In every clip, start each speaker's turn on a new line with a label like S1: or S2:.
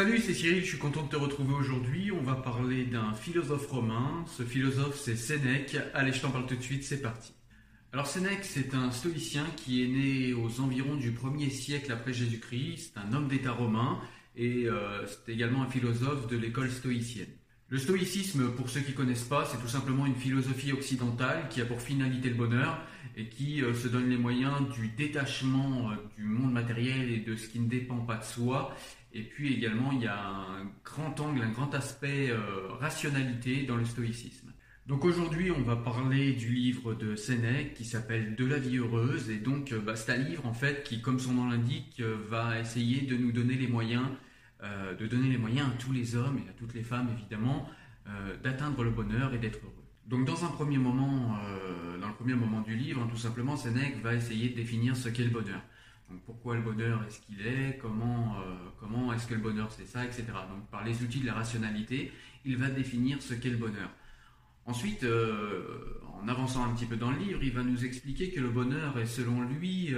S1: Salut, c'est Cyril, je suis content de te retrouver aujourd'hui. On va parler d'un philosophe romain. Ce philosophe, c'est Sénèque. Allez, je t'en parle tout de suite, c'est parti. Alors Sénèque, c'est un stoïcien qui est né aux environs du 1er siècle après Jésus-Christ. Un homme d'État romain et euh, c'est également un philosophe de l'école stoïcienne. Le stoïcisme, pour ceux qui ne connaissent pas, c'est tout simplement une philosophie occidentale qui a pour finalité le bonheur et qui euh, se donne les moyens du détachement euh, du monde matériel et de ce qui ne dépend pas de soi et puis également, il y a un grand angle, un grand aspect euh, rationalité dans le stoïcisme. Donc aujourd'hui, on va parler du livre de Sénèque qui s'appelle De la vie heureuse. Et donc, bah, c'est un livre en fait qui, comme son nom l'indique, va essayer de nous donner les moyens, de donner les moyens à tous les hommes et à toutes les femmes évidemment, d'atteindre le bonheur et d'être heureux. Donc dans un premier moment, dans le premier moment du livre, tout simplement, Sénèque va essayer de définir ce qu'est le bonheur pourquoi le bonheur est ce qu'il est, comment, euh, comment est-ce que le bonheur c'est ça, etc. Donc par les outils de la rationalité, il va définir ce qu'est le bonheur. Ensuite, euh, en avançant un petit peu dans le livre, il va nous expliquer que le bonheur est selon lui...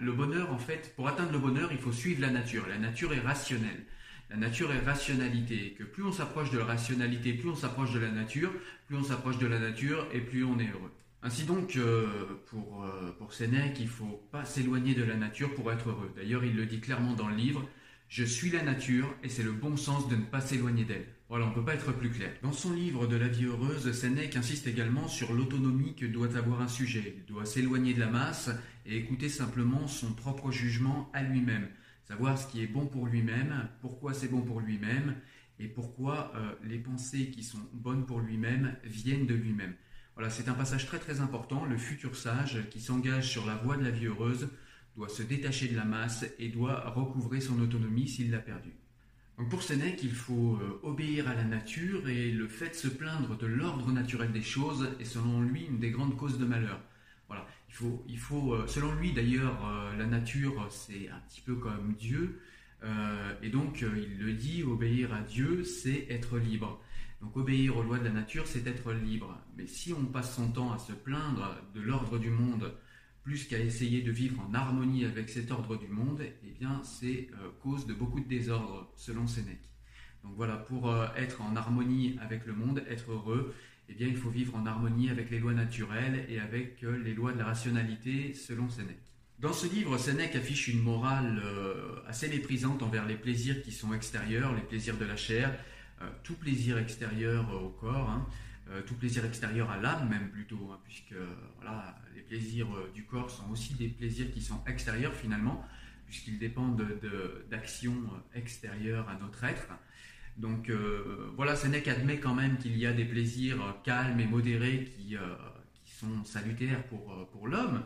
S1: Le bonheur, en fait, pour atteindre le bonheur, il faut suivre la nature. La nature est rationnelle. La nature est rationalité. Que plus on s'approche de la rationalité, plus on s'approche de la nature, plus on s'approche de la nature et plus on est heureux. Ainsi donc, euh, pour, euh, pour Sénèque, il faut pas s'éloigner de la nature pour être heureux. D'ailleurs, il le dit clairement dans le livre, Je suis la nature et c'est le bon sens de ne pas s'éloigner d'elle. Voilà, on ne peut pas être plus clair. Dans son livre de la vie heureuse, Sénèque insiste également sur l'autonomie que doit avoir un sujet. Il doit s'éloigner de la masse et écouter simplement son propre jugement à lui-même. Savoir ce qui est bon pour lui-même, pourquoi c'est bon pour lui-même et pourquoi euh, les pensées qui sont bonnes pour lui-même viennent de lui-même. Voilà, c'est un passage très très important. Le futur sage qui s'engage sur la voie de la vie heureuse doit se détacher de la masse et doit recouvrer son autonomie s'il l'a perdue. Donc pour Sénèque, il faut euh, obéir à la nature et le fait de se plaindre de l'ordre naturel des choses est selon lui une des grandes causes de malheur. Voilà, il faut, il faut euh, selon lui d'ailleurs, euh, la nature c'est un petit peu comme Dieu et donc il le dit, obéir à Dieu c'est être libre. Donc obéir aux lois de la nature, c'est être libre. Mais si on passe son temps à se plaindre de l'ordre du monde, plus qu'à essayer de vivre en harmonie avec cet ordre du monde, eh bien c'est euh, cause de beaucoup de désordre, selon Sénèque. Donc voilà, pour euh, être en harmonie avec le monde, être heureux, eh bien il faut vivre en harmonie avec les lois naturelles et avec euh, les lois de la rationalité, selon Sénèque. Dans ce livre, Sénèque affiche une morale assez méprisante envers les plaisirs qui sont extérieurs, les plaisirs de la chair, tout plaisir extérieur au corps, hein, tout plaisir extérieur à l'âme même plutôt, hein, puisque voilà, les plaisirs euh, du corps sont aussi des plaisirs qui sont extérieurs finalement, puisqu'ils dépendent d'actions extérieures à notre être. Donc voilà, Sénèque admet quand même qu'il y a des plaisirs calmes et modérés qui, qui sont salutaires pour, pour l'homme,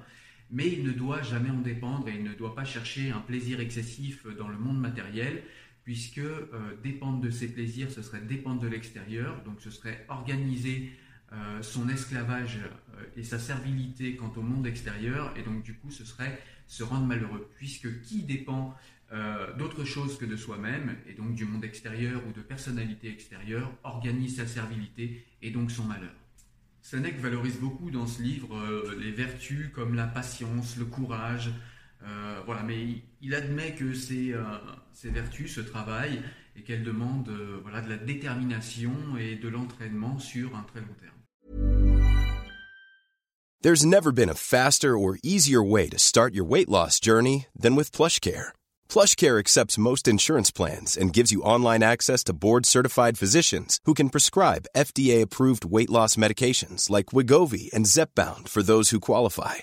S1: mais il ne doit jamais en dépendre et il ne doit pas chercher un plaisir excessif dans le monde matériel, puisque euh, dépendre de ses plaisirs, ce serait dépendre de l'extérieur, donc ce serait organiser euh, son esclavage euh, et sa servilité quant au monde extérieur, et donc du coup ce serait se rendre malheureux, puisque qui dépend d'autre chose que de soi-même, et donc du monde extérieur ou de personnalité extérieure, organise sa servilité et donc son malheur. Sénèque valorise beaucoup dans ce livre les vertus comme la patience, le courage, Euh, voilà, mais il, admet que ces, ces, vertus, ce travail, et qu'elles demandent voilà, de la détermination et de l'entraînement sur un très long terme.
S2: There's never been a faster or easier way to start your weight loss journey than with PlushCare. PlushCare accepts most insurance plans and gives you online access to board-certified physicians who can prescribe FDA-approved weight loss medications like Wigovi and Zepbound for those who qualify.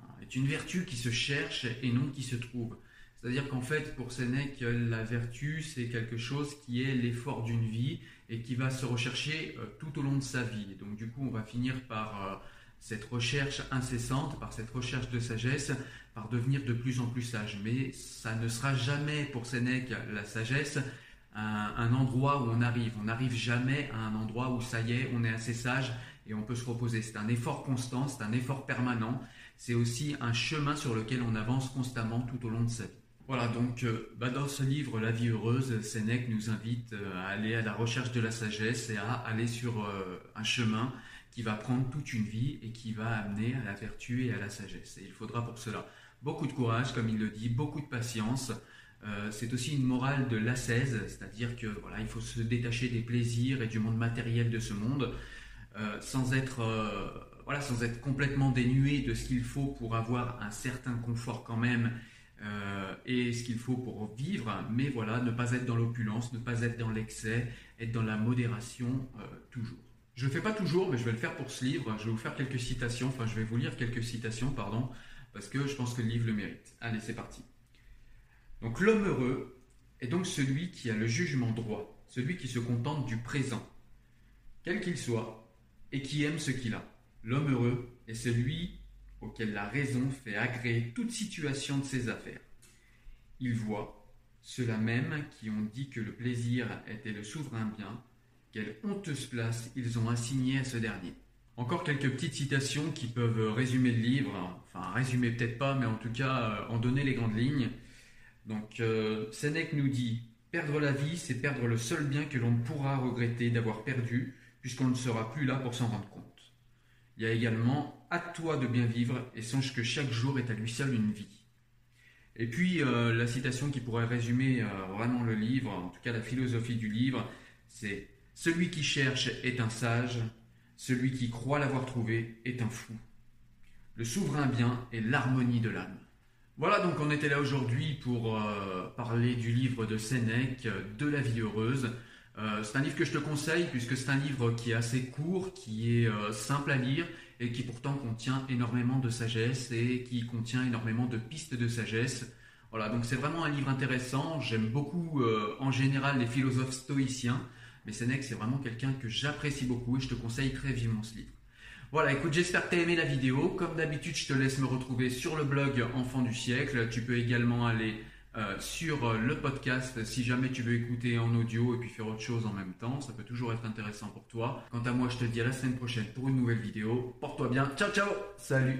S1: une vertu qui se cherche et non qui se trouve. C'est-à-dire qu'en fait, pour Sénèque, la vertu, c'est quelque chose qui est l'effort d'une vie et qui va se rechercher euh, tout au long de sa vie. Donc du coup, on va finir par euh, cette recherche incessante, par cette recherche de sagesse, par devenir de plus en plus sage. Mais ça ne sera jamais pour Sénèque, la sagesse, un, endroit où on arrive. On n'arrive jamais à un endroit où ça y est, on est assez sage et on peut se reposer. C'est un effort constant, c'est un effort permanent c'est aussi un chemin sur lequel on avance constamment tout au long de sa vie. Voilà, donc euh, bah, dans ce livre, La vie heureuse, Sénèque nous invite euh, à aller à la recherche de la sagesse et à aller sur euh, un chemin qui va prendre toute une vie et qui va amener à la vertu et à la sagesse. Et il faudra pour cela beaucoup de courage, comme il le dit, beaucoup de patience. C'est aussi une morale de l'ascèse, c'est-à-dire que voilà, il faut se détacher des plaisirs et du monde matériel de ce monde, sans être voilà, sans être complètement dénué de ce qu'il faut pour avoir un certain confort quand même euh, et ce qu'il faut pour vivre, mais voilà, ne pas être dans l'opulence, ne pas être dans l'excès, être dans la modération euh, toujours. Je ne le fais pas toujours, mais je vais le faire pour ce livre. Je vais vous faire quelques citations, enfin je vais vous lire quelques citations, pardon, parce que je pense que le livre le mérite. Allez, c'est parti. Donc l'homme heureux est donc celui qui a le jugement droit, celui qui se contente du présent, quel qu'il soit, et qui aime ce qu'il a. L'homme heureux est celui auquel la raison fait agréer toute situation de ses affaires. Il voit ceux-là même qui ont dit que le plaisir était le souverain bien, quelle honteuse place ils ont assigné à ce dernier. Encore quelques petites citations qui peuvent résumer le livre, enfin résumer peut-être pas, mais en tout cas euh, en donner les grandes lignes. Donc euh, Sénèque nous dit Perdre la vie, c'est perdre le seul bien que l'on pourra regretter d'avoir perdu, puisqu'on ne sera plus là pour s'en rendre compte. Il y a également à toi de bien vivre et songe que chaque jour est à lui seul une vie. Et puis euh, la citation qui pourrait résumer euh, vraiment le livre, en tout cas la philosophie du livre, c'est Celui qui cherche est un sage, celui qui croit l'avoir trouvé est un fou. Le souverain bien est l'harmonie de l'âme. Voilà, donc on était là aujourd'hui pour euh, parler du livre de Sénèque, De la vie heureuse. Euh, c'est un livre que je te conseille puisque c'est un livre qui est assez court, qui est euh, simple à lire et qui pourtant contient énormément de sagesse et qui contient énormément de pistes de sagesse. Voilà, donc c'est vraiment un livre intéressant. J'aime beaucoup en général les philosophes stoïciens, mais Sénèque c'est vraiment quelqu'un que j'apprécie beaucoup et je te conseille très vivement ce livre. Voilà, écoute, j'espère que tu as aimé la vidéo. Comme d'habitude, je te laisse me retrouver sur le blog Enfant du siècle. Tu peux également aller euh, sur euh, le podcast si jamais tu veux écouter en audio et puis faire autre chose en même temps. Ça peut toujours être intéressant pour toi. Quant à moi, je te dis à la semaine prochaine pour une nouvelle vidéo. Porte-toi bien. Ciao, ciao. Salut.